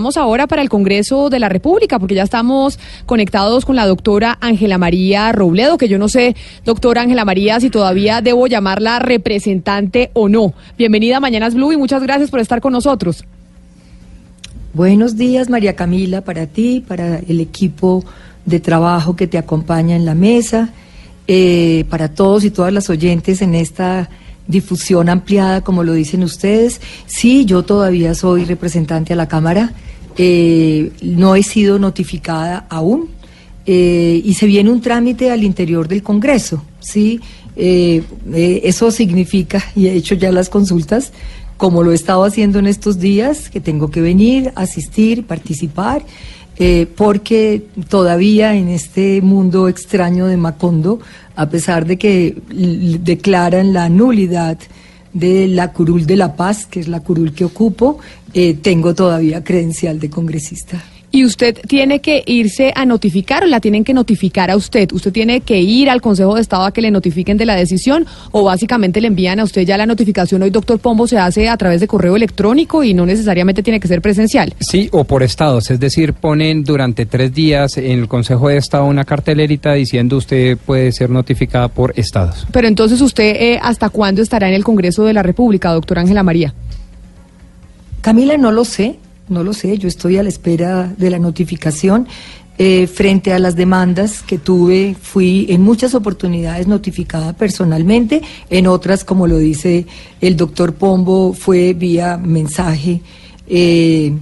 Ahora para el Congreso de la República, porque ya estamos conectados con la doctora Ángela María Robledo, que yo no sé, doctora Ángela María, si todavía debo llamarla representante o no. Bienvenida a Mañanas Blue y muchas gracias por estar con nosotros. Buenos días, María Camila, para ti, para el equipo de trabajo que te acompaña en la mesa, eh, para todos y todas las oyentes en esta difusión ampliada, como lo dicen ustedes. Sí, yo todavía soy representante a la Cámara, eh, no he sido notificada aún eh, y se viene un trámite al interior del Congreso, ¿sí? Eh, eso significa, y he hecho ya las consultas, como lo he estado haciendo en estos días, que tengo que venir, asistir, participar. porque todavía en este mundo extraño de Macondo a pesar de que declaran la nulidad de la curul de la paz, que es la curul que ocupo, eh, tengo todavía credencial de congresista. Y usted tiene que irse a notificar o la tienen que notificar a usted. Usted tiene que ir al Consejo de Estado a que le notifiquen de la decisión o básicamente le envían a usted ya la notificación. Hoy, doctor Pombo, se hace a través de correo electrónico y no necesariamente tiene que ser presencial. Sí, o por estados. Es decir, ponen durante tres días en el Consejo de Estado una cartelerita diciendo usted puede ser notificada por estados. Pero entonces, ¿usted eh, hasta cuándo estará en el Congreso de la República, doctor Ángela María? Camila, no lo sé no lo sé, yo estoy a la espera de la notificación. Eh, frente a las demandas que tuve, fui en muchas oportunidades notificada personalmente, en otras, como lo dice el doctor Pombo, fue vía mensaje eh,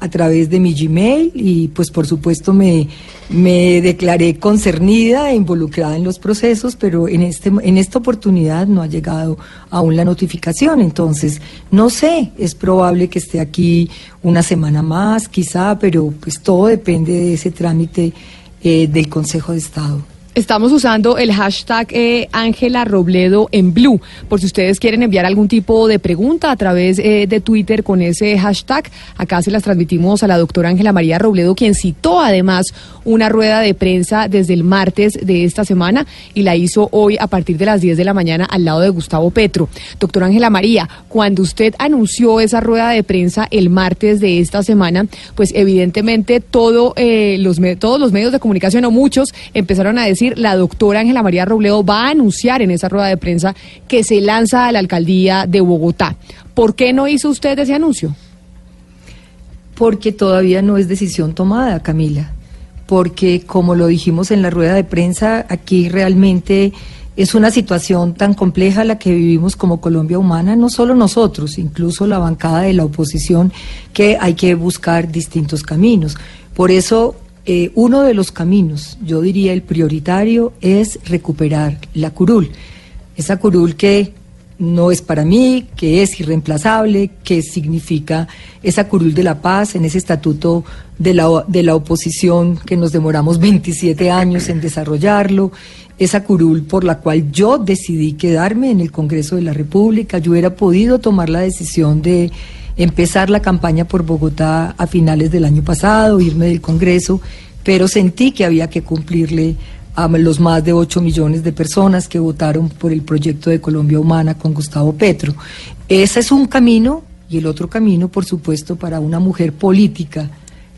a través de mi Gmail y pues por supuesto me, me declaré concernida e involucrada en los procesos, pero en, este, en esta oportunidad no ha llegado aún la notificación. Entonces, no sé, es probable que esté aquí una semana más, quizá, pero pues todo depende de ese trámite eh, del Consejo de Estado. Estamos usando el hashtag eh, Ángela Robledo en Blue, por si ustedes quieren enviar algún tipo de pregunta a través eh, de Twitter con ese hashtag. Acá se las transmitimos a la doctora Ángela María Robledo, quien citó además una rueda de prensa desde el martes de esta semana y la hizo hoy a partir de las 10 de la mañana al lado de Gustavo Petro. Doctora Ángela María, cuando usted anunció esa rueda de prensa el martes de esta semana, pues evidentemente todo, eh, los, todos los medios de comunicación o muchos empezaron a decir la doctora Ángela María Robledo va a anunciar en esa rueda de prensa que se lanza a la alcaldía de Bogotá. ¿Por qué no hizo usted ese anuncio? Porque todavía no es decisión tomada, Camila. Porque, como lo dijimos en la rueda de prensa, aquí realmente es una situación tan compleja la que vivimos como Colombia humana, no solo nosotros, incluso la bancada de la oposición, que hay que buscar distintos caminos. Por eso eh, uno de los caminos, yo diría el prioritario, es recuperar la curul. Esa curul que no es para mí, que es irreemplazable, que significa esa curul de la paz en ese estatuto de la, de la oposición que nos demoramos 27 años en desarrollarlo, esa curul por la cual yo decidí quedarme en el Congreso de la República, yo hubiera podido tomar la decisión de empezar la campaña por Bogotá a finales del año pasado, irme del Congreso, pero sentí que había que cumplirle a los más de 8 millones de personas que votaron por el proyecto de Colombia Humana con Gustavo Petro. Ese es un camino y el otro camino, por supuesto, para una mujer política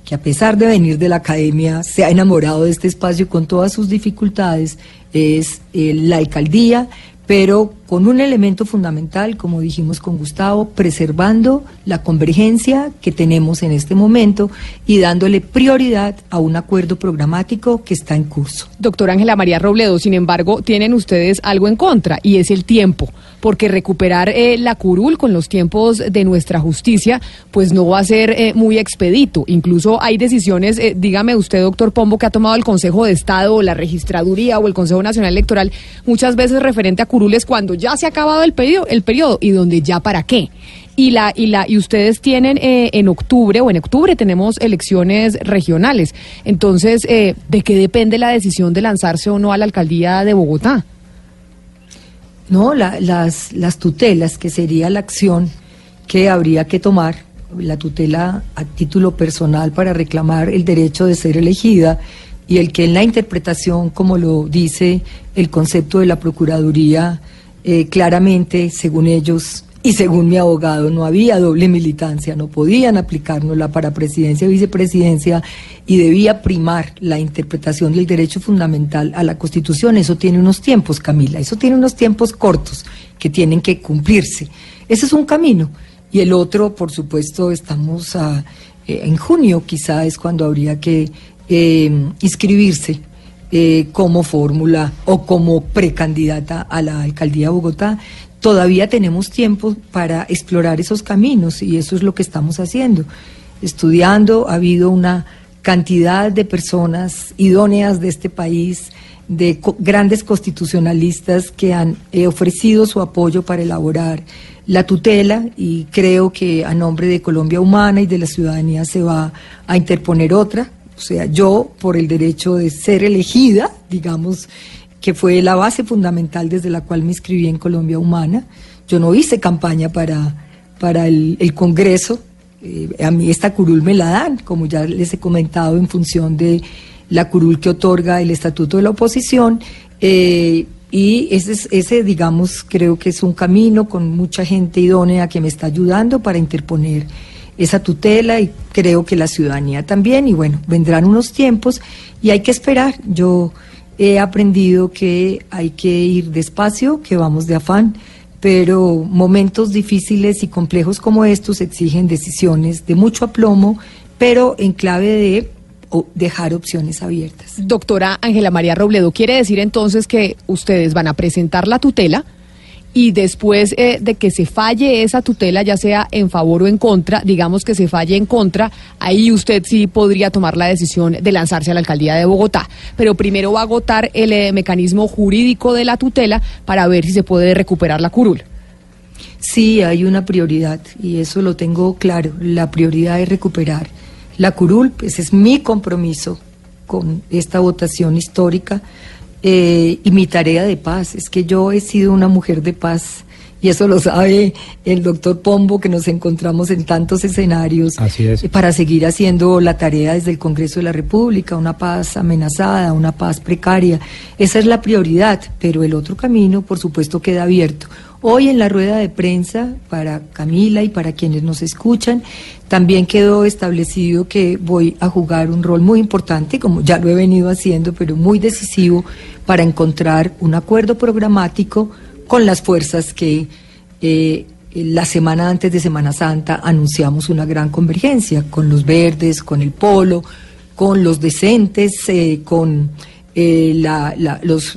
que a pesar de venir de la academia se ha enamorado de este espacio con todas sus dificultades, es eh, la alcaldía, pero con un elemento fundamental, como dijimos con Gustavo, preservando la convergencia que tenemos en este momento y dándole prioridad a un acuerdo programático que está en curso. Doctora Ángela María Robledo, sin embargo, tienen ustedes algo en contra y es el tiempo, porque recuperar eh, la curul con los tiempos de nuestra justicia, pues no va a ser eh, muy expedito. Incluso hay decisiones, eh, dígame usted, doctor Pombo, que ha tomado el Consejo de Estado o la Registraduría o el Consejo Nacional Electoral, muchas veces referente a curules cuando ya se ha acabado el periodo, el periodo y donde ya para qué. y la y la y ustedes tienen eh, en octubre o en octubre tenemos elecciones regionales. Entonces, eh, ¿de qué depende la decisión de lanzarse o no a la alcaldía de Bogotá? No, las, las tutelas, que sería la acción que habría que tomar, la tutela a título personal para reclamar el derecho de ser elegida y el que en la interpretación, como lo dice el concepto de la Procuraduría, eh, claramente, según ellos y según mi abogado, no había doble militancia, no podían aplicárnosla para presidencia y vicepresidencia y debía primar la interpretación del derecho fundamental a la Constitución. Eso tiene unos tiempos, Camila, eso tiene unos tiempos cortos que tienen que cumplirse. Ese es un camino. Y el otro, por supuesto, estamos a, eh, en junio, quizá es cuando habría que eh, inscribirse eh, como fórmula o como precandidata a la alcaldía de Bogotá. Todavía tenemos tiempo para explorar esos caminos y eso es lo que estamos haciendo. Estudiando, ha habido una cantidad de personas idóneas de este país, de grandes constitucionalistas que han ofrecido su apoyo para elaborar la tutela y creo que a nombre de Colombia Humana y de la ciudadanía se va a interponer otra. O sea, yo por el derecho de ser elegida, digamos, que fue la base fundamental desde la cual me inscribí en Colombia Humana. Yo no hice campaña para, para el, Congreso. Eh, a mí esta curul me la dan, como ya les he comentado, en función de la curul que otorga el Estatuto de la Oposición. Eh, y ese, ese, digamos, creo que es un camino con mucha gente idónea que me está ayudando para interponer esa tutela y creo que la ciudadanía también. Y bueno, vendrán unos tiempos y hay que esperar. Yo he aprendido que hay que ir despacio, que vamos de afán, pero momentos difíciles y complejos como estos exigen decisiones de mucho aplomo, pero en clave de o dejar opciones abiertas. Doctora Ángela María Robledo, ¿quiere decir entonces que ustedes van a presentar la tutela? Y después eh, de que se falle esa tutela, ya sea en favor o en contra, digamos que se falle en contra, ahí usted sí podría tomar la decisión de lanzarse a la alcaldía de Bogotá. Pero primero va a agotar el eh, mecanismo jurídico de la tutela para ver si se puede recuperar la curul. Sí, hay una prioridad y eso lo tengo claro. La prioridad es recuperar la curul, pues es mi compromiso con esta votación histórica eh, y mi tarea de paz. Es que yo he sido una mujer de paz y eso lo sabe el doctor Pombo, que nos encontramos en tantos escenarios para seguir haciendo la tarea desde el Congreso de la República, una paz amenazada, una paz precaria. Esa es la prioridad, pero el otro camino, por supuesto, queda abierto. Hoy en la rueda de prensa, para Camila y para quienes nos escuchan, también quedó establecido que voy a jugar un rol muy importante, como ya lo he venido haciendo, pero muy decisivo, para encontrar un acuerdo programático con las fuerzas que eh, la semana antes de Semana Santa anunciamos una gran convergencia, con los verdes, con el polo, con los decentes, eh, con eh, los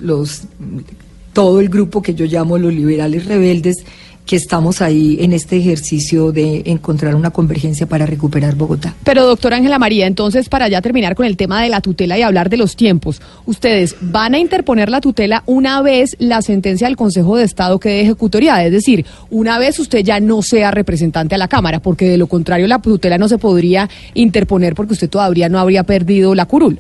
todo el grupo que yo llamo los liberales rebeldes, que estamos ahí en este ejercicio de encontrar una convergencia para recuperar Bogotá. Pero doctora Ángela María, entonces para ya terminar con el tema de la tutela y hablar de los tiempos, ¿ustedes van a interponer la tutela una vez la sentencia del Consejo de Estado quede ejecutoriada? Es decir, una vez usted ya no sea representante a la Cámara, porque de lo contrario la tutela no se podría interponer porque usted todavía no habría perdido la curul.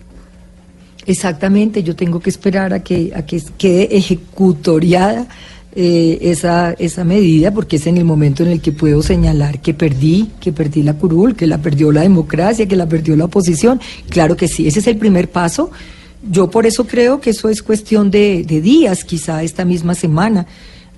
Exactamente, yo tengo que esperar a que, a que quede ejecutoriada eh, esa, esa medida, porque es en el momento en el que puedo señalar que perdí, que perdí la curul, que la perdió la democracia, que la perdió la oposición. Claro que sí, ese es el primer paso. Yo por eso creo que eso es cuestión de, de días, quizá esta misma semana.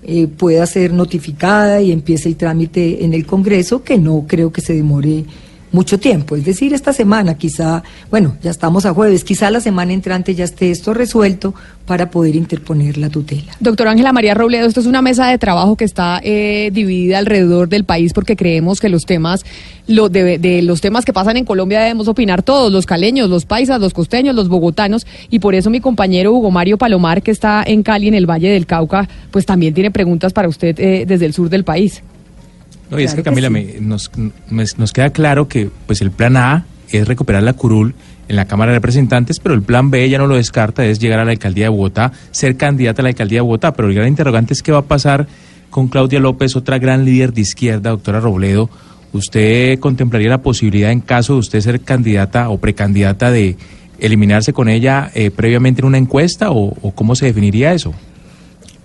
Eh, pueda ser notificada y empiece el trámite en el Congreso, que no creo que se demore mucho tiempo. Es decir, esta semana quizá, bueno, ya estamos a jueves, quizá la semana entrante ya esté esto resuelto para poder interponer la tutela. Doctora Ángela María Robledo, esto es una mesa de trabajo que está eh, dividida alrededor del país porque creemos que los temas, lo de, de, los temas que pasan en Colombia debemos opinar todos, los caleños, los paisas, los costeños, los bogotanos, y por eso mi compañero Hugo Mario Palomar, que está en Cali, en el Valle del Cauca, pues también tiene preguntas para usted eh, desde el sur del país. No, y es que Camila, nos, nos queda claro que pues el plan A es recuperar la curul en la Cámara de Representantes, pero el plan B ya no lo descarta, es llegar a la alcaldía de Bogotá, ser candidata a la alcaldía de Bogotá. Pero el gran interrogante es qué va a pasar con Claudia López, otra gran líder de izquierda, doctora Robledo, ¿usted contemplaría la posibilidad, en caso de usted ser candidata o precandidata, de eliminarse con ella eh, previamente en una encuesta o, cómo se definiría eso?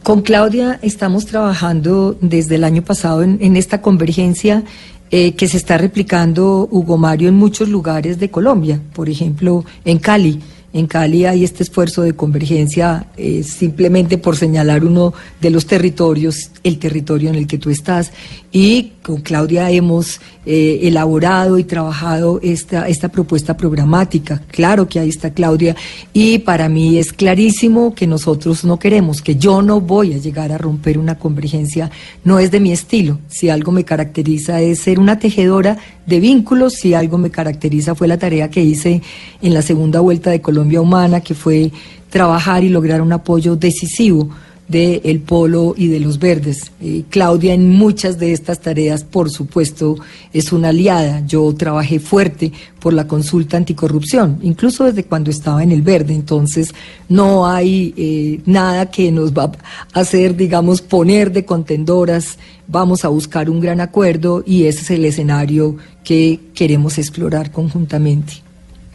Con Claudia estamos trabajando desde el año pasado en, esta convergencia eh, que se está replicando Hugo Mario en muchos lugares de Colombia, por ejemplo en Cali. En Cali hay este esfuerzo de convergencia eh, simplemente por señalar uno de los territorios, el territorio en el que tú estás. Y con Claudia hemos eh, elaborado y trabajado esta, esta propuesta programática. Claro que ahí está Claudia. Y para mí es clarísimo que nosotros no queremos, que yo no voy a llegar a romper una convergencia. No es de mi estilo. Si algo me caracteriza es ser una tejedora de vínculos. Si algo me caracteriza fue la tarea que hice en la segunda vuelta de Colombia Humana, que fue trabajar y lograr un apoyo decisivo del el Polo y de los Verdes. Eh, Claudia en muchas de estas tareas, por supuesto, es una aliada. Yo trabajé fuerte por la consulta anticorrupción, incluso desde cuando estaba en el Verde. Entonces, no hay eh, nada que nos va a hacer, digamos, poner de contendoras. Vamos a buscar un gran acuerdo y ese es el escenario que queremos explorar conjuntamente.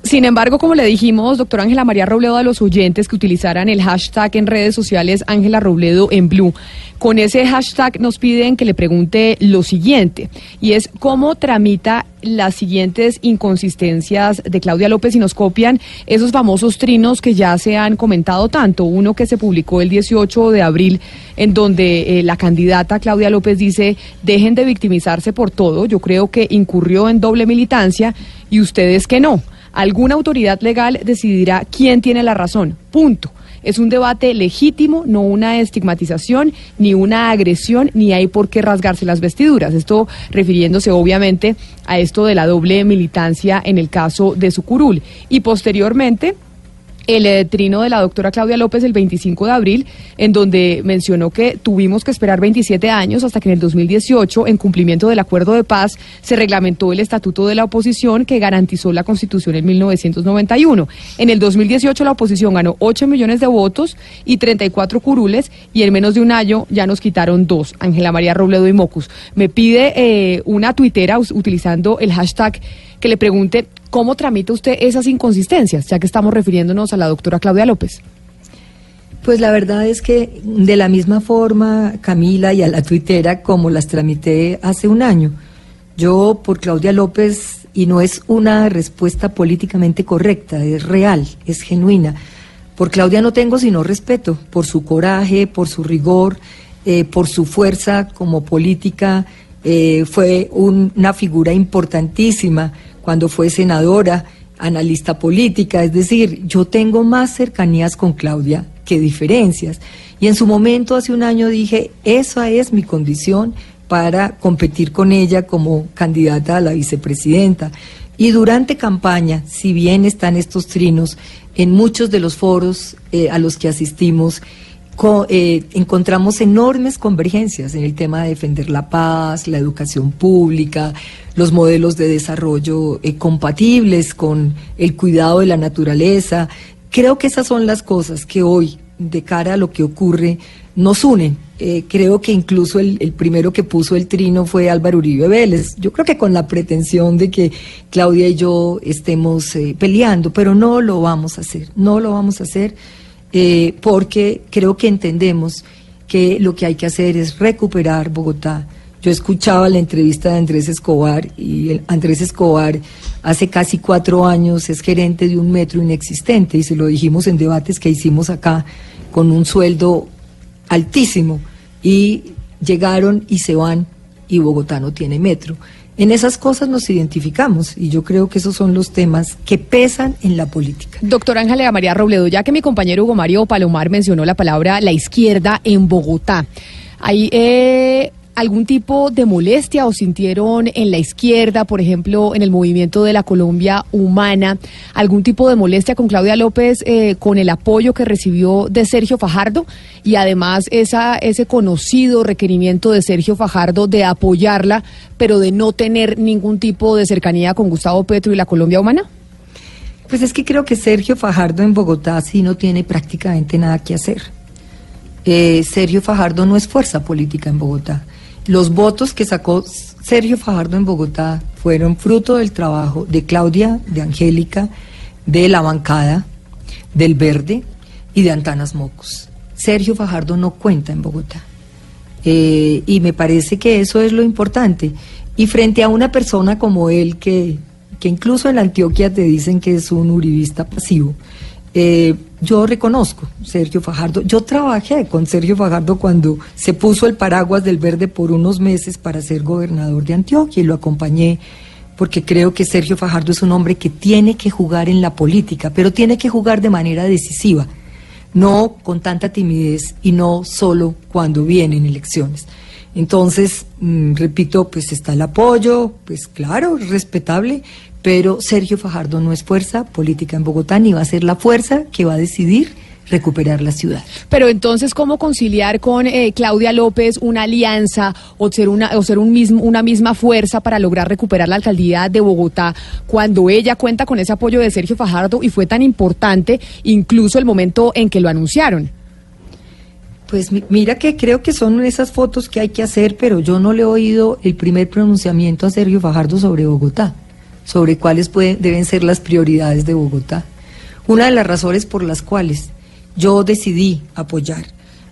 Sin embargo, como le dijimos, doctora Ángela María Robledo, a los oyentes que utilizaran el hashtag en redes sociales Ángela Robledo en Blue, con ese hashtag nos piden que le pregunte lo siguiente, y es cómo tramita las siguientes inconsistencias de Claudia López y nos copian esos famosos trinos que ya se han comentado tanto. Uno que se publicó el 18 de abril, en donde eh, la candidata Claudia López dice, dejen de victimizarse por todo, yo creo que incurrió en doble militancia y ustedes que no. Alguna autoridad legal decidirá quién tiene la razón. Punto. Es un debate legítimo, no una estigmatización, ni una agresión, ni hay por qué rasgarse las vestiduras. Esto refiriéndose obviamente a esto de la doble militancia en el caso de Sucurul. Y posteriormente el eh, trino de la doctora Claudia López el 25 de abril, en donde mencionó que tuvimos que esperar 27 años hasta que en el 2018, en cumplimiento del acuerdo de paz, se reglamentó el estatuto de la oposición que garantizó la constitución en 1991. En el 2018 la oposición ganó 8 millones de votos y 34 curules y en menos de un año ya nos quitaron dos, Ángela María Robledo y Mocus. Me pide eh, una tuitera utilizando el hashtag que le pregunte cómo tramita usted esas inconsistencias, ya que estamos refiriéndonos a la doctora Claudia López. Pues la verdad es que de la misma forma, Camila, y a la tuitera, como las tramité hace un año, yo por Claudia López, y no es una respuesta políticamente correcta, es real, es genuina. Por Claudia no tengo sino respeto, por su coraje, por su rigor, eh, por su fuerza como política. Eh, fue una figura importantísima cuando fue senadora, analista política, es decir, yo tengo más cercanías con Claudia que diferencias. Y en su momento, hace un año, dije, esa es mi condición para competir con ella como candidata a la vicepresidenta. Y durante campaña, si bien están estos trinos, en muchos de los foros eh, a los que asistimos, eh, encontramos enormes convergencias en el tema de defender la paz, la educación pública, los modelos de desarrollo eh, compatibles con el cuidado de la naturaleza. Creo que esas son las cosas que hoy, de cara a lo que ocurre, nos unen. Eh, creo que incluso el, el, primero que puso el trino fue Álvaro Uribe Vélez. Yo creo que con la pretensión de que Claudia y yo estemos peleando, pero no lo vamos a hacer, no lo vamos a hacer eh, porque creo que entendemos que lo que hay que hacer es recuperar Bogotá. Yo escuchaba la entrevista de Andrés Escobar y Andrés Escobar hace casi cuatro años es gerente de un metro inexistente y se lo dijimos en debates que hicimos acá con un sueldo altísimo y llegaron y se van y Bogotá no tiene metro. En esas cosas nos identificamos y yo creo que esos son los temas que pesan en la política. Doctora Ángela María Robledo, ya que mi compañero Hugo Mario Palomar mencionó la palabra la izquierda en Bogotá, hay eh, algún tipo de molestia o sintieron en la izquierda, por ejemplo, en el movimiento de la Colombia Humana, algún tipo de molestia con Claudia López eh, con el apoyo que recibió de Sergio Fajardo y además esa, ese conocido requerimiento de Sergio Fajardo de apoyarla, pero de no tener ningún tipo de cercanía con Gustavo Petro y la Colombia Humana? Pues es que creo que Sergio Fajardo en Bogotá sí no tiene prácticamente nada que hacer. eh, Sergio Fajardo no es fuerza política en Bogotá. Los votos que sacó Sergio Fajardo en Bogotá fueron fruto del trabajo de Claudia, de Angélica, de la bancada, del Verde y de Antanas Mocos. Sergio Fajardo no cuenta en Bogotá. Eh, y me parece que eso es lo importante. Y frente a una persona como él, que, que incluso en Antioquia te dicen que es un uribista pasivo, eh, yo reconozco Sergio Fajardo. Yo trabajé con Sergio Fajardo cuando se puso el paraguas del verde por unos meses para ser gobernador de Antioquia y lo acompañé porque creo que Sergio Fajardo es un hombre que tiene que jugar en la política, pero tiene que jugar de manera decisiva, no con tanta timidez y no solo cuando vienen elecciones. Entonces, mm, repito, pues está el apoyo, pues claro, respetable, pero Sergio Fajardo no es fuerza política en Bogotá ni va a ser la fuerza que va a decidir recuperar la ciudad. Pero entonces, ¿cómo conciliar con eh, Claudia López una alianza o ser, una, o ser un mismo, una misma fuerza para lograr recuperar la alcaldía de Bogotá cuando ella cuenta con ese apoyo de Sergio Fajardo y fue tan importante incluso el momento en que lo anunciaron? Pues mira que creo que son esas fotos que hay que hacer, pero yo no le he oído el primer pronunciamiento a Sergio Fajardo sobre Bogotá, sobre cuáles deben ser las prioridades de Bogotá. Una de las razones por las cuales yo decidí apoyar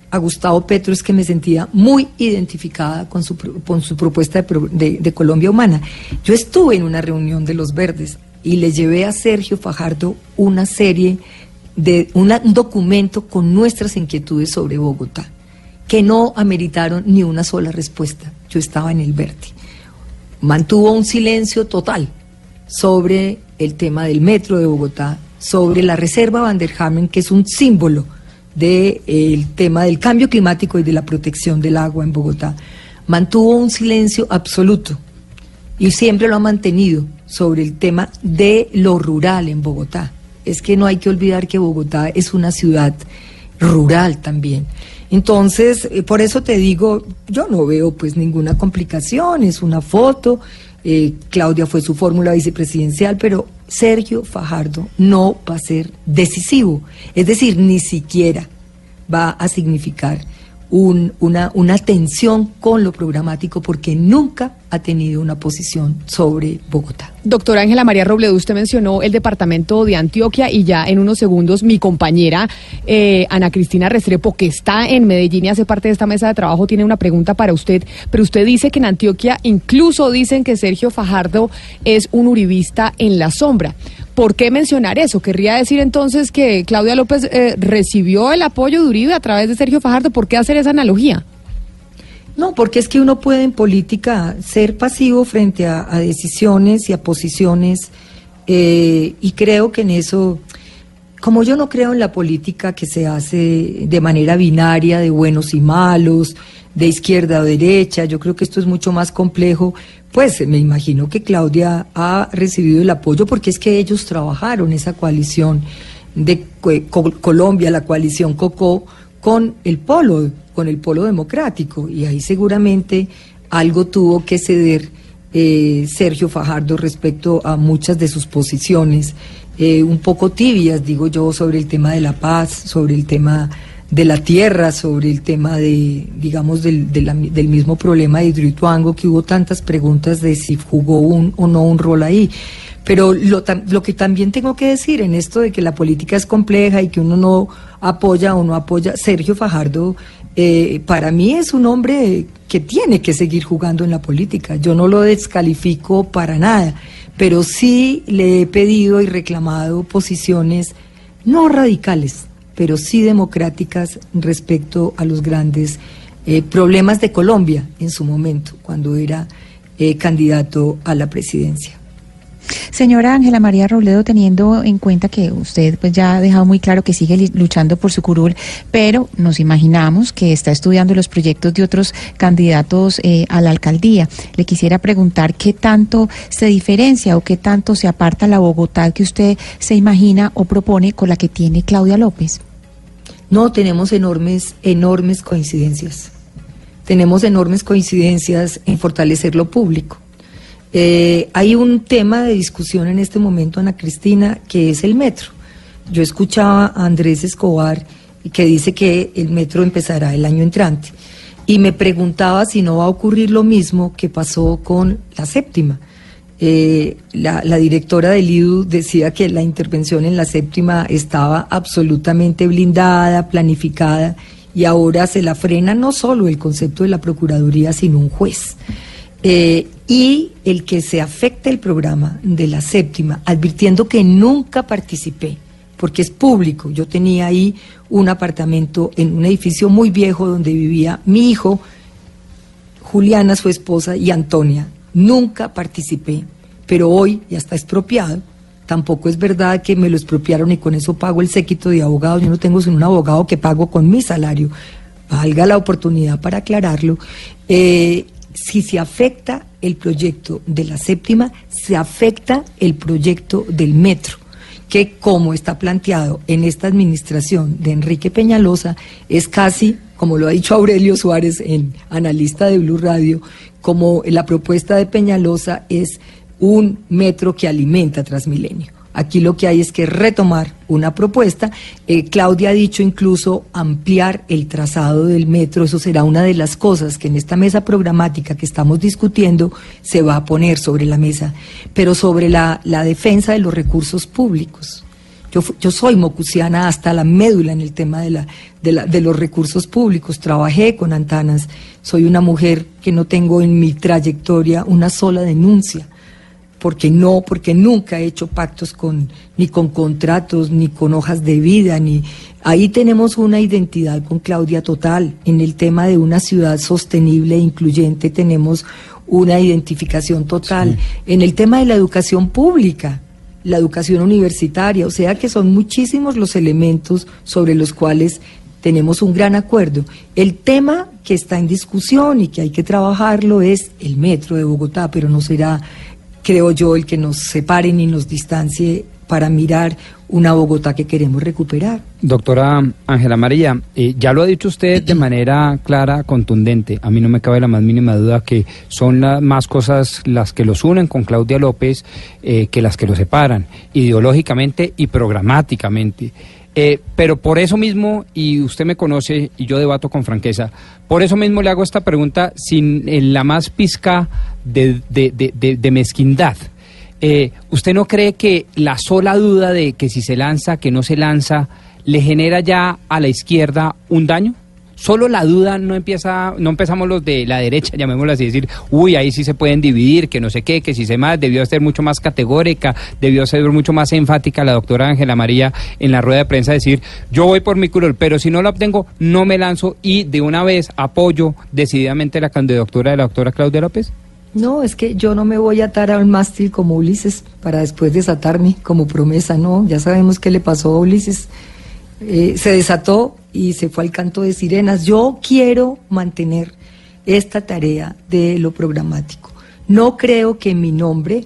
a Gustavo Petro es que me sentía muy identificada con su, con su propuesta de, de, Colombia Humana. Yo estuve en una reunión de los verdes y le llevé a Sergio Fajardo una serie de un documento con nuestras inquietudes sobre Bogotá, que no ameritaron ni una sola respuesta. Yo estaba en el verde. Mantuvo un silencio total sobre el tema del metro de Bogotá, sobre la reserva Van der Hamen, que es un símbolo del tema del cambio climático y de la protección del agua en Bogotá. Mantuvo un silencio absoluto y siempre lo ha mantenido sobre el tema de lo rural en Bogotá. Es que no hay que olvidar que Bogotá es una ciudad rural también. Entonces, eh, por eso te digo, yo no veo pues ninguna complicación, es una foto, eh, Claudia fue su fórmula vicepresidencial, pero Sergio Fajardo no va a ser decisivo, es decir, ni siquiera va a significar una, una tensión con lo programático porque nunca ha tenido una posición sobre Bogotá. Doctora Ángela María Robledo, usted mencionó el departamento de Antioquia y ya en unos segundos mi compañera eh, Ana Cristina Restrepo, que está en Medellín y hace parte de esta mesa de trabajo, tiene una pregunta para usted. Pero usted dice que en Antioquia incluso dicen que Sergio Fajardo es un uribista en la sombra. ¿Por qué mencionar eso? ¿Querría decir entonces que Claudia López eh, recibió el apoyo de Uribe a través de Sergio Fajardo? ¿Por qué hacer esa analogía? No, porque es que uno puede en política ser pasivo frente a, decisiones y a posiciones eh, y creo que en eso, como yo no creo en la política que se hace de manera binaria, de buenos y malos, de izquierda o derecha, yo creo que esto es mucho más complejo, pues me imagino que Claudia ha recibido el apoyo porque es que ellos trabajaron esa coalición de Colombia, la coalición Coco, con el polo, con el polo democrático, y ahí seguramente algo tuvo que ceder eh, Sergio Fajardo respecto a muchas de sus posiciones, eh, un poco tibias, digo yo, sobre el tema de la paz, sobre el tema de la tierra, sobre el tema de, digamos, del, del mismo problema de Hidroituango, que hubo tantas preguntas de si jugó un o no un rol ahí. Pero lo, lo que también tengo que decir en esto de que la política es compleja y que uno no apoya o no apoya, Sergio Fajardo eh, para mí es un hombre que tiene que seguir jugando en la política. Yo no lo descalifico para nada, pero sí le he pedido y reclamado posiciones no radicales, pero sí democráticas respecto a los grandes eh, problemas de Colombia en su momento, cuando era eh, candidato a la presidencia. Señora Ángela María Robledo, teniendo en cuenta que usted pues ya ha dejado muy claro que sigue luchando por su curul, pero nos imaginamos que está estudiando los proyectos de otros candidatos eh, a la alcaldía. Le quisiera preguntar qué tanto se diferencia o qué tanto se aparta la Bogotá que usted se imagina o propone con la que tiene Claudia López. No, tenemos enormes, enormes coincidencias. Tenemos enormes coincidencias en fortalecer lo público eh, hay un tema de discusión en este momento, Ana Cristina, que es el metro. Yo escuchaba a Andrés Escobar que dice que el metro empezará el año entrante. Y me preguntaba si no va a ocurrir lo mismo que pasó con la séptima. Eh, la, la, directora del IDU decía que la intervención en la séptima estaba absolutamente blindada, planificada, y ahora se la frena no solo el concepto de la Procuraduría, sino un juez. Eh, y el que se afecte el programa de la séptima, advirtiendo que nunca participé, porque es público. Yo tenía ahí un apartamento en un edificio muy viejo donde vivía mi hijo, Juliana, su esposa, y Antonia. Nunca participé, pero hoy ya está expropiado. Tampoco es verdad que me lo expropiaron y con eso pago el séquito de abogados. Yo no tengo sino un abogado que pago con mi salario. Valga la oportunidad para aclararlo. Eh, si se afecta el proyecto de la séptima, se afecta el proyecto del metro que como está planteado en esta administración de Enrique Peñalosa, es casi, como lo ha dicho Aurelio Suárez, en analista de Blue Radio, como la propuesta de Peñalosa es un metro que alimenta Transmilenio. Aquí lo que hay es que retomar una propuesta. Eh, Claudia ha dicho incluso ampliar el trazado del metro. Eso será una de las cosas que en esta mesa programática que estamos discutiendo se va a poner sobre la mesa. Pero sobre la, defensa de los recursos públicos. Yo, yo, soy mocusiana hasta la médula en el tema de los recursos públicos. Trabajé con Antanas. Soy una mujer que no tengo en mi trayectoria una sola denuncia porque no, porque nunca he hecho pactos con, ni con contratos, ni con hojas de vida, ni ahí tenemos una identidad con Claudia total. En el tema de una ciudad sostenible e incluyente tenemos una identificación total. En el tema de la educación pública, la educación universitaria, o sea que son muchísimos los elementos sobre los cuales tenemos un gran acuerdo. El tema que está en discusión y que hay que trabajarlo es el metro de Bogotá, pero no será creo yo, el que nos separen y nos distancie para mirar una Bogotá que queremos recuperar. Doctora Ángela María, eh, ya lo ha dicho usted de manera clara, contundente. A mí no me cabe la más mínima duda que son más cosas las que los unen con Claudia López eh, que las que los separan, ideológicamente y programáticamente. Eh, pero por eso mismo, y usted me conoce y yo debato con franqueza, por eso mismo le hago esta pregunta sin la más pizca de, de, mezquindad. Eh, ¿Usted no cree que la sola duda de que si se lanza, que no se lanza, le genera ya a la izquierda un daño? Solo la duda no empieza, no empezamos los de la derecha, llamémoslo así, decir, uy, ahí sí se pueden dividir, que no sé qué, que si se más, debió ser mucho más categórica, debió ser mucho más enfática la doctora Ángela María en la rueda de prensa, decir, yo voy por mi curul, pero si no la obtengo, no me lanzo y de una vez apoyo decididamente la candidatura de la doctora Claudia López. No, es que yo no me voy a atar a un mástil como Ulises para después desatarme como promesa, no, ya sabemos qué le pasó a Ulises. Eh, se desató y se fue al canto de sirenas. Yo quiero mantener esta tarea de lo programático. No creo que mi nombre,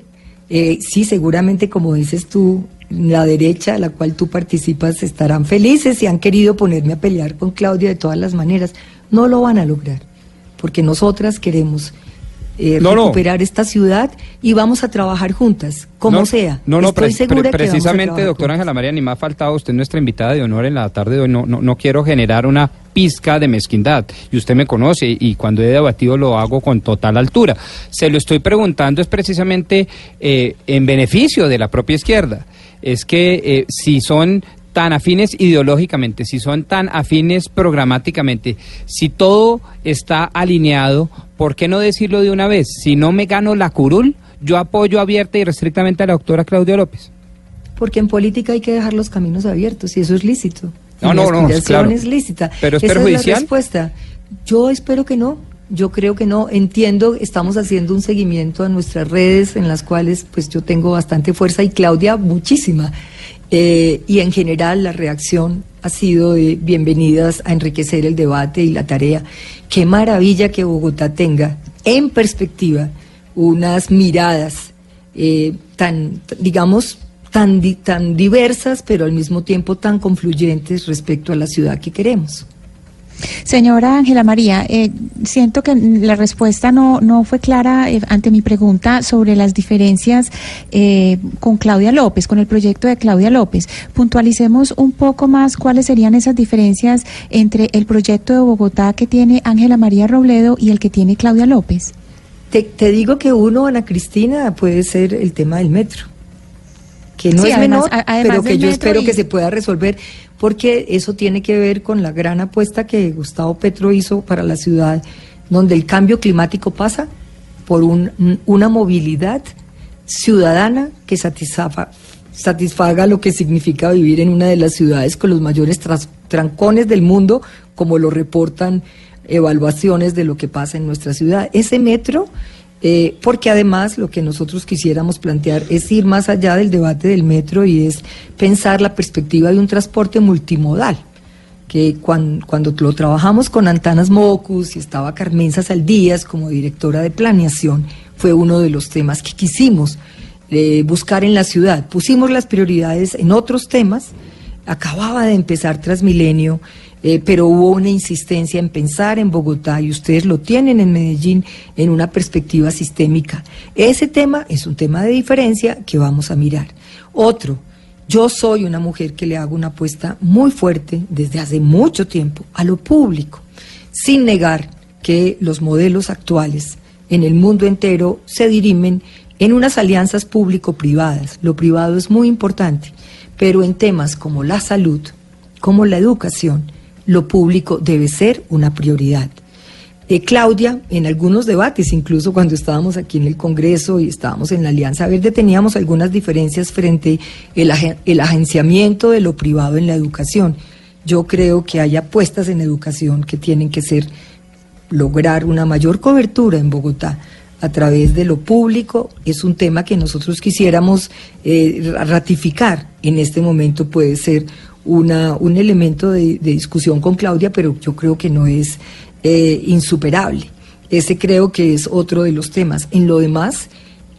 eh, sí, seguramente como dices tú, la derecha a la cual tú participas estarán felices y han querido ponerme a pelear con Claudia de todas las maneras. No lo van a lograr, porque nosotras queremos eh, recuperar esta ciudad y vamos a trabajar juntas, como sea. No, no, Estoy segura precisamente, doctora Ángela María, ni me ha faltado usted nuestra invitada de honor en la tarde de hoy. No, no, no quiero generar una pizca de mezquindad. Y usted me conoce y cuando he debatido lo hago con total altura. Se lo estoy preguntando es precisamente eh, en beneficio de la propia izquierda. Es que eh, si son tan afines ideológicamente, si son tan afines programáticamente, si todo está alineado, ¿por qué no decirlo de una vez? Si no me gano la curul, yo apoyo abierta y restrictamente a la doctora Claudia López. Porque en política hay que dejar los caminos abiertos y eso es lícito. No, no, no, claro. es lícita. Pero es Esa perjudicial. Es la respuesta. Yo espero que no. Yo creo que no. Entiendo, estamos haciendo un seguimiento a nuestras redes en las cuales pues yo tengo bastante fuerza y Claudia muchísima. Eh, y en general la reacción ha sido de bienvenidas a enriquecer el debate y la tarea. Qué maravilla que Bogotá tenga en perspectiva unas miradas eh, tan, digamos, tan, tan diversas, pero al mismo tiempo tan confluyentes respecto a la ciudad que queremos. Señora Ángela María, eh, siento que la respuesta no, no fue clara eh, ante mi pregunta sobre las diferencias eh, con Claudia López, con el proyecto de Claudia López. Puntualicemos un poco más cuáles serían esas diferencias entre el proyecto de Bogotá que tiene Ángela María Robledo y el que tiene Claudia López. Te, te digo que uno, Ana Cristina, puede ser el tema del metro que no Sí, es además- menor, a- además pero que yo espero y- que se pueda resolver, porque eso tiene que ver con la gran apuesta que Gustavo Petro hizo para la ciudad, donde el cambio climático pasa por un- una movilidad ciudadana que satisfaga, satisfaga lo que significa vivir en una de las ciudades con los mayores trancones del mundo, como lo reportan evaluaciones de lo que pasa en nuestra ciudad. Ese metro eh, porque además lo que nosotros quisiéramos plantear es ir más allá del debate del metro y es pensar la perspectiva de un transporte multimodal que cuan- cuando, lo trabajamos con Antanas Mocus y estaba Carmen Saldías como directora de planeación, fue uno de los temas que quisimos eh, buscar en la ciudad. Pusimos las prioridades en otros temas, acababa de empezar Transmilenio, eh, pero hubo una insistencia en pensar en Bogotá y ustedes lo tienen en Medellín en una perspectiva sistémica. Ese tema es un tema de diferencia que vamos a mirar. Otro, yo soy una mujer que le hago una apuesta muy fuerte desde hace mucho tiempo a lo público, sin negar que los modelos actuales en el mundo entero se dirimen en unas alianzas público-privadas. Lo privado es muy importante, pero en temas como la salud, como la educación, lo público debe ser una prioridad. Eh, Claudia, en algunos debates, incluso cuando estábamos aquí en el Congreso y estábamos en la Alianza Verde, teníamos algunas diferencias frente agen- el agenciamiento de lo privado en la educación. Yo creo que hay apuestas en educación que tienen que ser lograr una mayor cobertura en Bogotá a través de lo público es un tema que nosotros quisiéramos eh, ratificar en este momento puede ser una, un elemento de, de discusión con Claudia, pero yo creo que no es eh, insuperable. Ese creo que es otro de los temas. En lo demás,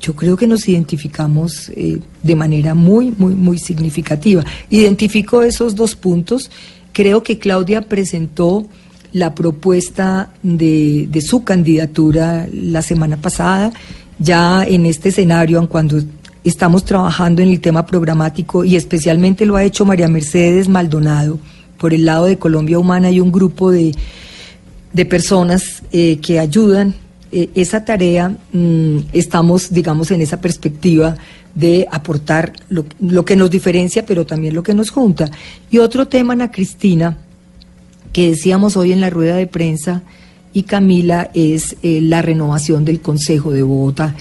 yo creo que nos identificamos eh, de manera muy, muy, muy significativa. Identifico esos dos puntos. Creo que Claudia presentó la propuesta de, de su candidatura la semana pasada, ya en este escenario, cuando estamos trabajando en el tema programático y especialmente lo ha hecho María Mercedes Maldonado. Por el lado de Colombia Humana hay un grupo de, de personas eh, que ayudan eh, esa tarea. mm, estamos, digamos, en esa perspectiva de aportar lo, lo que nos diferencia, pero también lo que nos junta. Y otro tema, Ana Cristina, que decíamos hoy en la rueda de prensa y Camila es eh, la renovación del Consejo de Bogotá.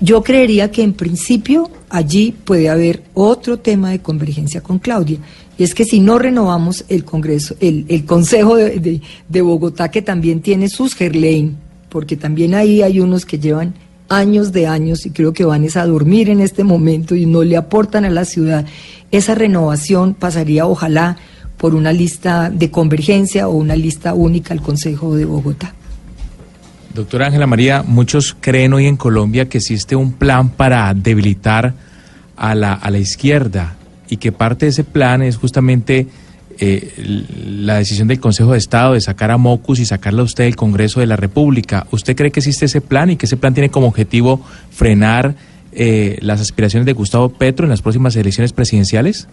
Yo creería que en principio allí puede haber otro tema de convergencia con Claudia. Y es que si no renovamos el Congreso, el, el Consejo de, Bogotá, que también tiene sus Gerlein, porque también ahí hay unos que llevan años de años y creo que van es a dormir en este momento y no le aportan a la ciudad. Esa renovación pasaría, ojalá, por una lista de convergencia o una lista única al Consejo de Bogotá. Doctora Ángela María, muchos creen hoy en Colombia que existe un plan para debilitar a la, a la izquierda y que parte de ese plan es justamente eh, la decisión del Consejo de Estado de sacar a Mocus y sacarla a usted del Congreso de la República. ¿Usted cree que existe ese plan y que ese plan tiene como objetivo frenar eh, las aspiraciones de Gustavo Petro en las próximas elecciones presidenciales?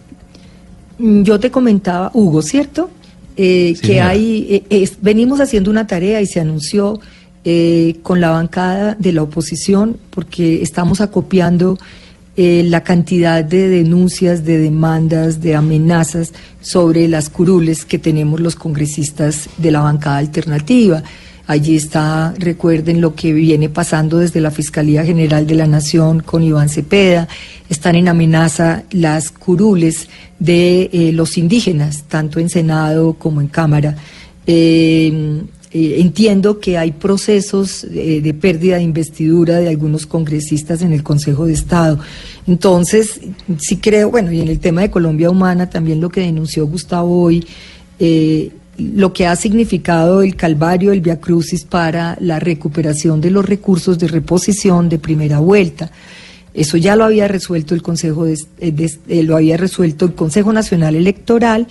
Mm, Yo te comentaba, Hugo, ¿cierto? Eh, Sí, que señora. hay, eh, es- venimos haciendo una tarea y se anunció eh, con la bancada de la oposición porque estamos acopiando eh, la cantidad de denuncias, de demandas, de amenazas sobre las curules que tenemos los congresistas de la bancada alternativa. Allí está, recuerden lo que viene pasando desde la Fiscalía General de la Nación con Iván Cepeda. Están en amenaza las curules de eh, los indígenas, tanto en Senado como en Cámara. Eh, entiendo que hay procesos eh, de pérdida de investidura de algunos congresistas en el Consejo de Estado. Entonces, sí creo, bueno, y en el tema de Colombia Humana, también lo que denunció Gustavo hoy, eh, lo que ha significado el calvario, el Via Crucis para la recuperación de los recursos de reposición de primera vuelta. Eso ya lo había resuelto el Consejo de, lo había resuelto el Consejo Nacional Electoral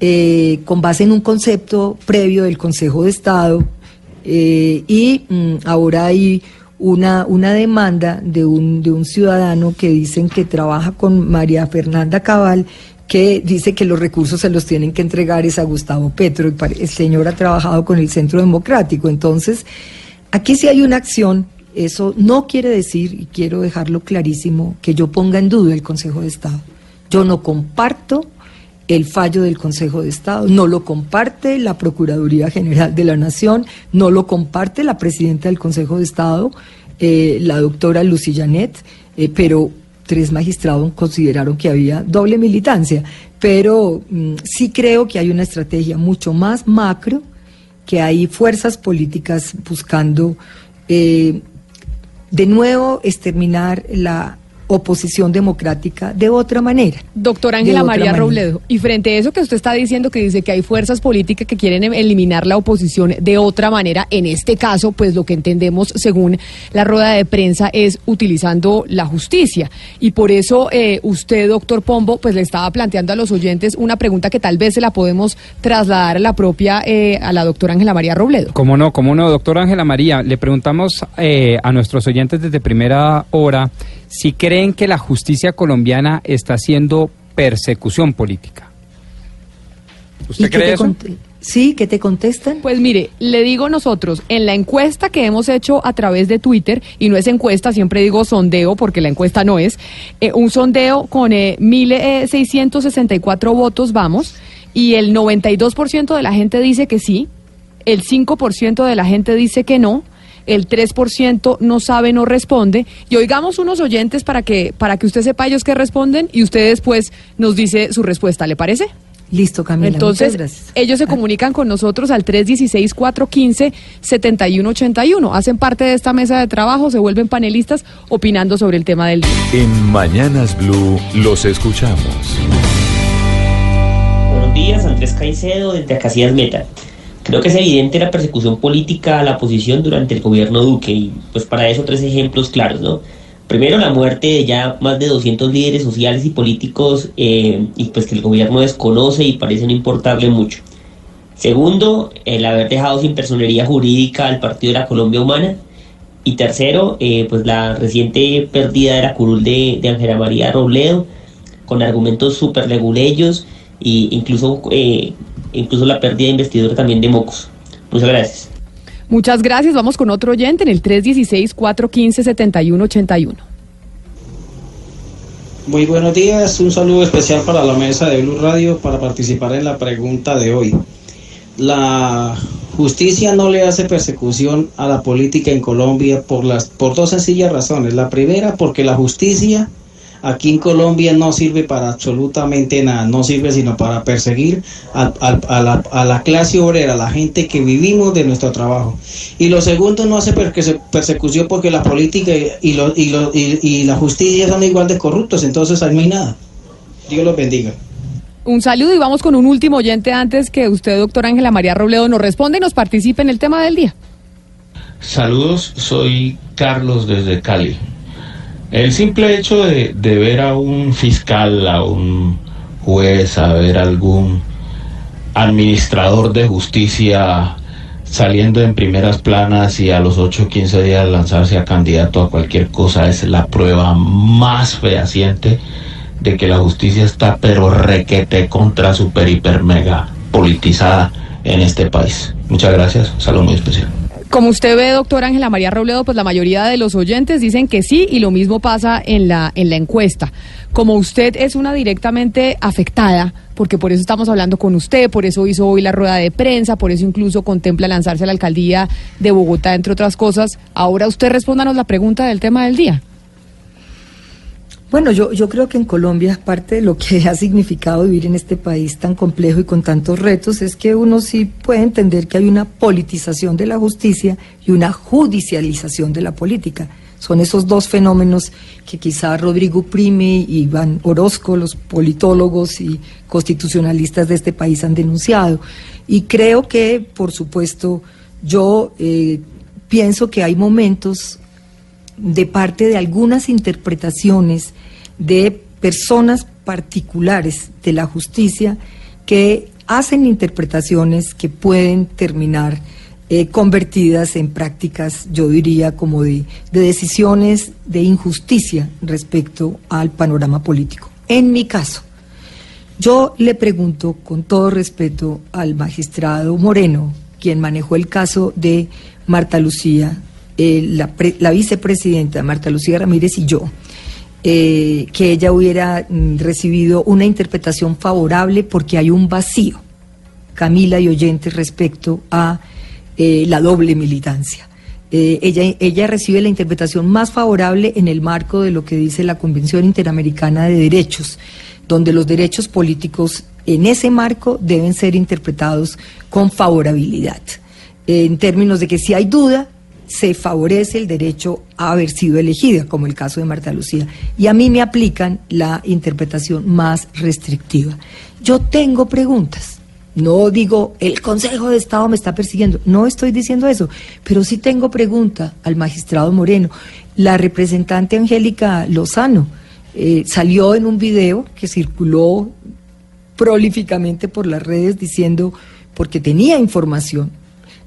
eh, con base en un concepto previo del Consejo de Estado eh, y mm, ahora hay una, una demanda de un, de un ciudadano que dicen que trabaja con María Fernanda Cabal que dice que los recursos se los tienen que entregar es a Gustavo Petro. El señor ha trabajado con el Centro Democrático. Entonces, aquí sí hay una acción. Eso no quiere decir, y quiero dejarlo clarísimo, que yo ponga en duda el Consejo de Estado. Yo no comparto el fallo del Consejo de Estado, no lo comparte la Procuraduría General de la Nación, no lo comparte la presidenta del Consejo de Estado, eh, la doctora Lucy Janet, eh, pero tres magistrados consideraron que había doble militancia, pero mm, sí creo que hay una estrategia mucho más macro, que hay fuerzas políticas buscando eh, de nuevo exterminar la oposición democrática de otra manera. Doctora Ángela María Robledo, y frente a eso que usted está diciendo, que dice que hay fuerzas políticas que quieren eliminar la oposición de otra manera, en este caso, pues lo que entendemos según la rueda de prensa es utilizando la justicia. Y por eso eh, usted, doctor Pombo, pues le estaba planteando a los oyentes una pregunta que tal vez se la podemos trasladar a la propia, eh, a la doctora Ángela María Robledo. ¿Cómo no? ¿Cómo no? Doctora Ángela María, le preguntamos eh, a nuestros oyentes desde primera hora si creen que la justicia colombiana está haciendo persecución política. ¿Usted cree eso? Sí, ¿qué te contestan? Pues mire, le digo nosotros, en la encuesta que hemos hecho a través de Twitter, y no es encuesta, siempre digo sondeo porque la encuesta no es, eh, un sondeo con eh, 1.664 eh, votos vamos, y el 92% de la gente dice que sí, el 5% de la gente dice que no, el 3% no sabe, no responde. Y oigamos unos oyentes para que, para que usted sepa ellos qué responden y usted después nos dice su respuesta, ¿le parece? Listo, Camila. Entonces, ellos se comunican con nosotros al 316-415-7181. Hacen parte de esta mesa de trabajo, se vuelven panelistas opinando sobre el tema del día. En Mañanas Blue los escuchamos. Buenos días, Andrés Caicedo, desde Acacias Meta. Creo que es evidente la persecución política a la oposición durante el gobierno Duque y pues para eso tres ejemplos claros, ¿no? Primero la muerte de ya más de 200 líderes sociales y políticos eh, y pues que el gobierno desconoce y parece no importarle mucho. Segundo, el haber dejado sin personería jurídica al Partido de la Colombia Humana. Y tercero, eh, pues la reciente pérdida de la curul de, de Ángela María Robledo, con argumentos súper leguleyos e incluso eh, incluso la pérdida de investidor también de mocos. Muchas gracias. Muchas gracias. Vamos con otro oyente en el 316-415-7181. Muy buenos días. Un saludo especial para la mesa de Blue Radio para participar en la pregunta de hoy. La justicia no le hace persecución a la política en Colombia por, las, por dos sencillas razones. La primera, porque la justicia aquí en Colombia no sirve para absolutamente nada, no sirve sino para perseguir a, la, clase obrera, a la gente que vivimos de nuestro trabajo. Y lo segundo, no hace persecución porque la política y, y, la justicia son igual de corruptos, entonces ahí no hay nada. Dios los bendiga. Un saludo y vamos con un último oyente antes que usted, doctor Ángela María Robledo, nos responde y nos participe en el tema del día. Saludos, soy Carlos desde Cali. El simple hecho de, ver a un fiscal, a un juez, a ver algún administrador de justicia saliendo en primeras planas y a los 8 o 15 días lanzarse a candidato a cualquier cosa es la prueba más fehaciente de que la justicia está pero requete contra super hiper mega politizada en este país. Muchas gracias, saludo muy especial. Como usted ve, doctora Ángela María Robledo, pues la mayoría de los oyentes dicen que sí y lo mismo pasa en la, en la encuesta. Como usted es una directamente afectada, porque por eso estamos hablando con usted, por eso hizo hoy la rueda de prensa, por eso incluso contempla lanzarse a la alcaldía de Bogotá, entre otras cosas, ahora usted respóndanos la pregunta del tema del día. Bueno, yo, yo creo que en Colombia parte de lo que ha significado vivir en este país tan complejo y con tantos retos es que uno sí puede entender que hay una politización de la justicia y una judicialización de la política. Son esos dos fenómenos que quizá Rodrigo Prime y Iván Orozco, los politólogos y constitucionalistas de este país han denunciado. Y creo que, por supuesto, yo eh, pienso que hay momentos de parte de algunas interpretaciones de personas particulares de la justicia que hacen interpretaciones que pueden terminar eh, convertidas en prácticas, yo diría, como de, de decisiones de injusticia respecto al panorama político. En mi caso, yo le pregunto con todo respeto al magistrado Moreno, quien manejó el caso de Marta Lucía, eh, la, la, vicepresidenta Marta Lucía Ramírez y yo, eh, que ella hubiera mm, recibido una interpretación favorable porque hay un vacío, Camila y oyentes, respecto a eh, la doble militancia. ella, ella recibe la interpretación más favorable en el marco de lo que dice la Convención Interamericana de Derechos donde los derechos políticos en ese marco deben ser interpretados con favorabilidad, en términos de que si hay duda, se favorece el derecho a haber sido elegida, como el caso de Marta Lucía, y a mí me aplican la interpretación más restrictiva. Yo tengo preguntas. No digo, el Consejo de Estado me está persiguiendo. No estoy diciendo eso, pero sí tengo pregunta al magistrado Moreno. La representante Angélica Lozano, eh, salió en un video que circuló prolíficamente por las redes diciendo, porque tenía información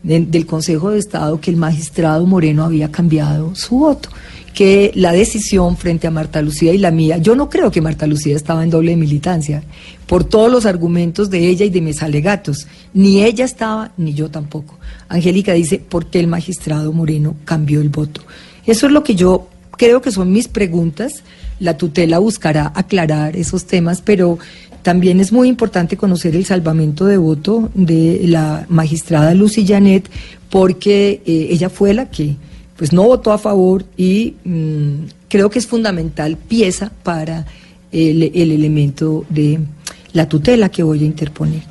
del Consejo de Estado, que el magistrado Moreno había cambiado su voto, que la decisión frente a Marta Lucía y la mía, yo no creo que Marta Lucía estaba en doble militancia, por todos los argumentos de ella y de mis alegatos, ni ella estaba, ni yo tampoco. Angélica dice, ¿por qué el magistrado Moreno cambió el voto? Eso es lo que yo creo que son mis preguntas la tutela buscará aclarar esos temas, pero también es muy importante conocer el salvamento de voto de la magistrada Lucy Janet, porque eh, ella fue la que pues no votó a favor y mm, creo que es fundamental pieza para el, el elemento de la tutela que voy a interponer.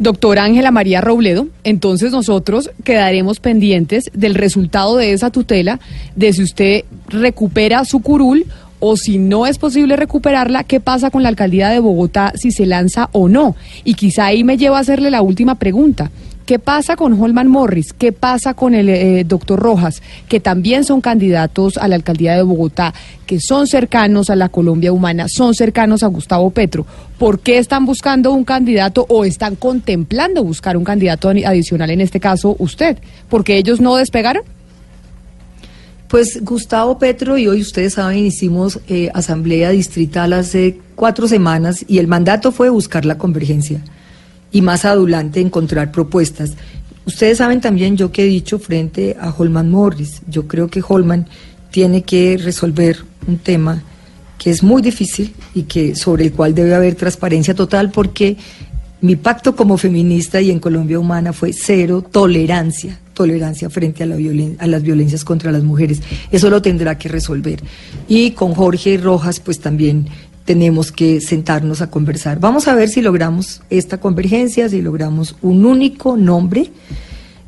Doctora Ángela María Robledo, entonces nosotros quedaremos pendientes del resultado de esa tutela, de si usted recupera su curul o si no es posible recuperarla, ¿qué pasa con la alcaldía de Bogotá si se lanza o no? Y quizá ahí me lleva a hacerle la última pregunta. ¿Qué pasa con Holman Morris? ¿Qué pasa con el eh, doctor Rojas? Que también son candidatos a la alcaldía de Bogotá, que son cercanos a la Colombia humana, son cercanos a Gustavo Petro. ¿Por qué están buscando un candidato o están contemplando buscar un candidato adicional, en este caso usted? ¿Porque ellos no despegaron? Pues Gustavo Petro y hoy ustedes saben, hicimos eh, asamblea distrital hace cuatro semanas y el mandato fue buscar la convergencia y más adelante encontrar propuestas. Ustedes saben también yo que he dicho frente a Holman Morris, yo creo que Holman tiene que resolver un tema que es muy difícil y que sobre el cual debe haber transparencia total porque mi pacto como feminista y en Colombia Humana fue cero tolerancia tolerancia frente a, la a las violencias contra las mujeres. Eso lo tendrá que resolver. Y con Jorge Rojas, pues también tenemos que sentarnos a conversar. Vamos a ver si logramos esta convergencia, si logramos un único nombre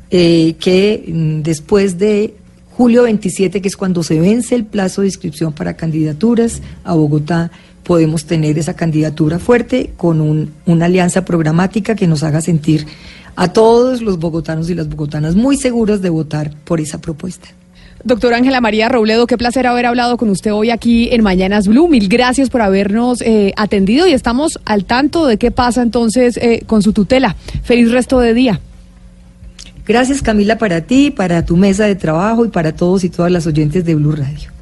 eh, que mm, después de julio 27, que es cuando se vence el plazo de inscripción para candidaturas a Bogotá, podemos tener esa candidatura fuerte con un, una alianza programática que nos haga sentir a todos los bogotanos y las bogotanas muy seguros de votar por esa propuesta. Doctora Ángela María Robledo, qué placer haber hablado con usted hoy aquí en Mañanas Blue. Mil gracias por habernos eh, atendido y estamos al tanto de qué pasa entonces eh, con su tutela. Feliz resto de día. Gracias Camila para ti, para tu mesa de trabajo y para todos y todas las oyentes de Blue Radio.